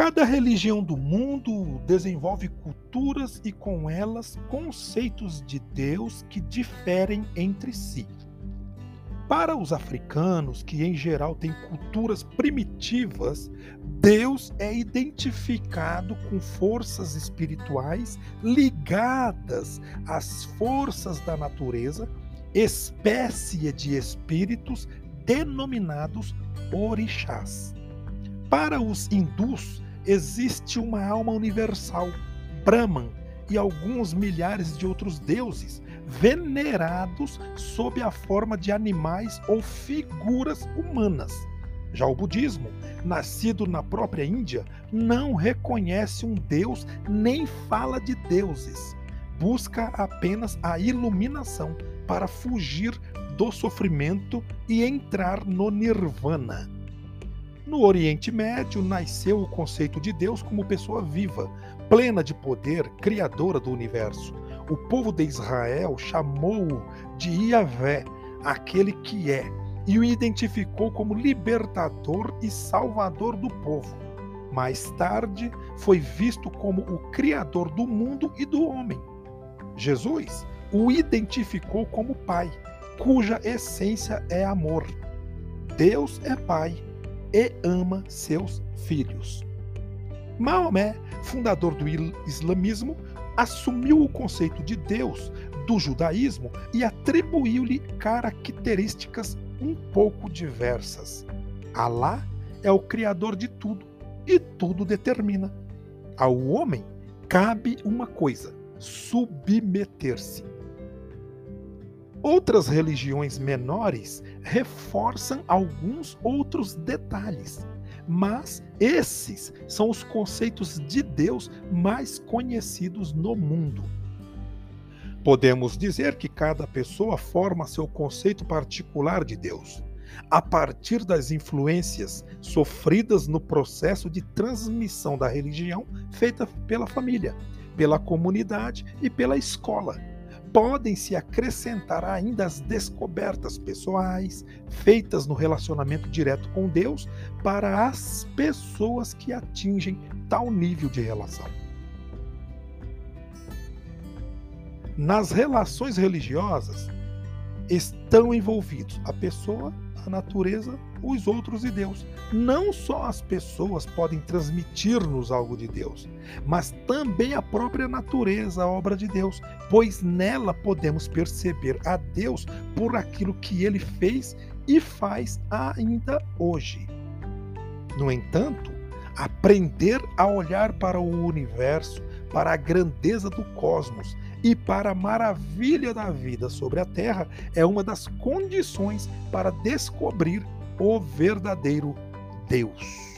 Cada religião do mundo desenvolve culturas e com elas conceitos de Deus que diferem entre si. Para os africanos, que em geral têm culturas primitivas, Deus é identificado com forças espirituais ligadas às forças da natureza, espécie de espíritos denominados orixás. Para os hindus, existe uma alma universal, Brahman, e alguns milhares de outros deuses, venerados sob a forma de animais ou figuras humanas. Já o budismo, nascido na própria Índia, não reconhece um deus nem fala de deuses. Busca apenas a iluminação para fugir do sofrimento e entrar no nirvana. No Oriente Médio nasceu o conceito de Deus como pessoa viva, plena de poder, criadora do universo. O povo de Israel chamou-o de Yahvé, aquele que é, e o identificou como libertador e salvador do povo. Mais tarde, foi visto como o criador do mundo e do homem. Jesus o identificou como Pai, cuja essência é amor. Deus é Pai e ama seus filhos. Maomé, fundador do islamismo, assumiu o conceito de Deus do judaísmo e atribuiu-lhe características um pouco diversas. Alá é o criador de tudo e tudo determina. Ao homem cabe uma coisa: submeter-se. Outras religiões menores reforçam alguns outros detalhes, mas esses são os conceitos de Deus mais conhecidos no mundo. Podemos dizer que cada pessoa forma seu conceito particular de Deus, a partir das influências sofridas no processo de transmissão da religião feita pela família, pela comunidade e pela escola podem se acrescentar ainda as descobertas pessoais feitas no relacionamento direto com Deus para as pessoas que atingem tal nível de relação. Nas relações religiosas estão envolvidos a pessoa, a natureza, os outros e Deus. Não só as pessoas podem transmitir-nos algo de Deus, mas também a própria natureza, a obra de Deus, pois nela podemos perceber a Deus por aquilo que ele fez e faz ainda hoje. No entanto, aprender a olhar para o universo, para a grandeza do cosmos e para a maravilha da vida sobre a terra é uma das condições para descobrir o verdadeiro Deus.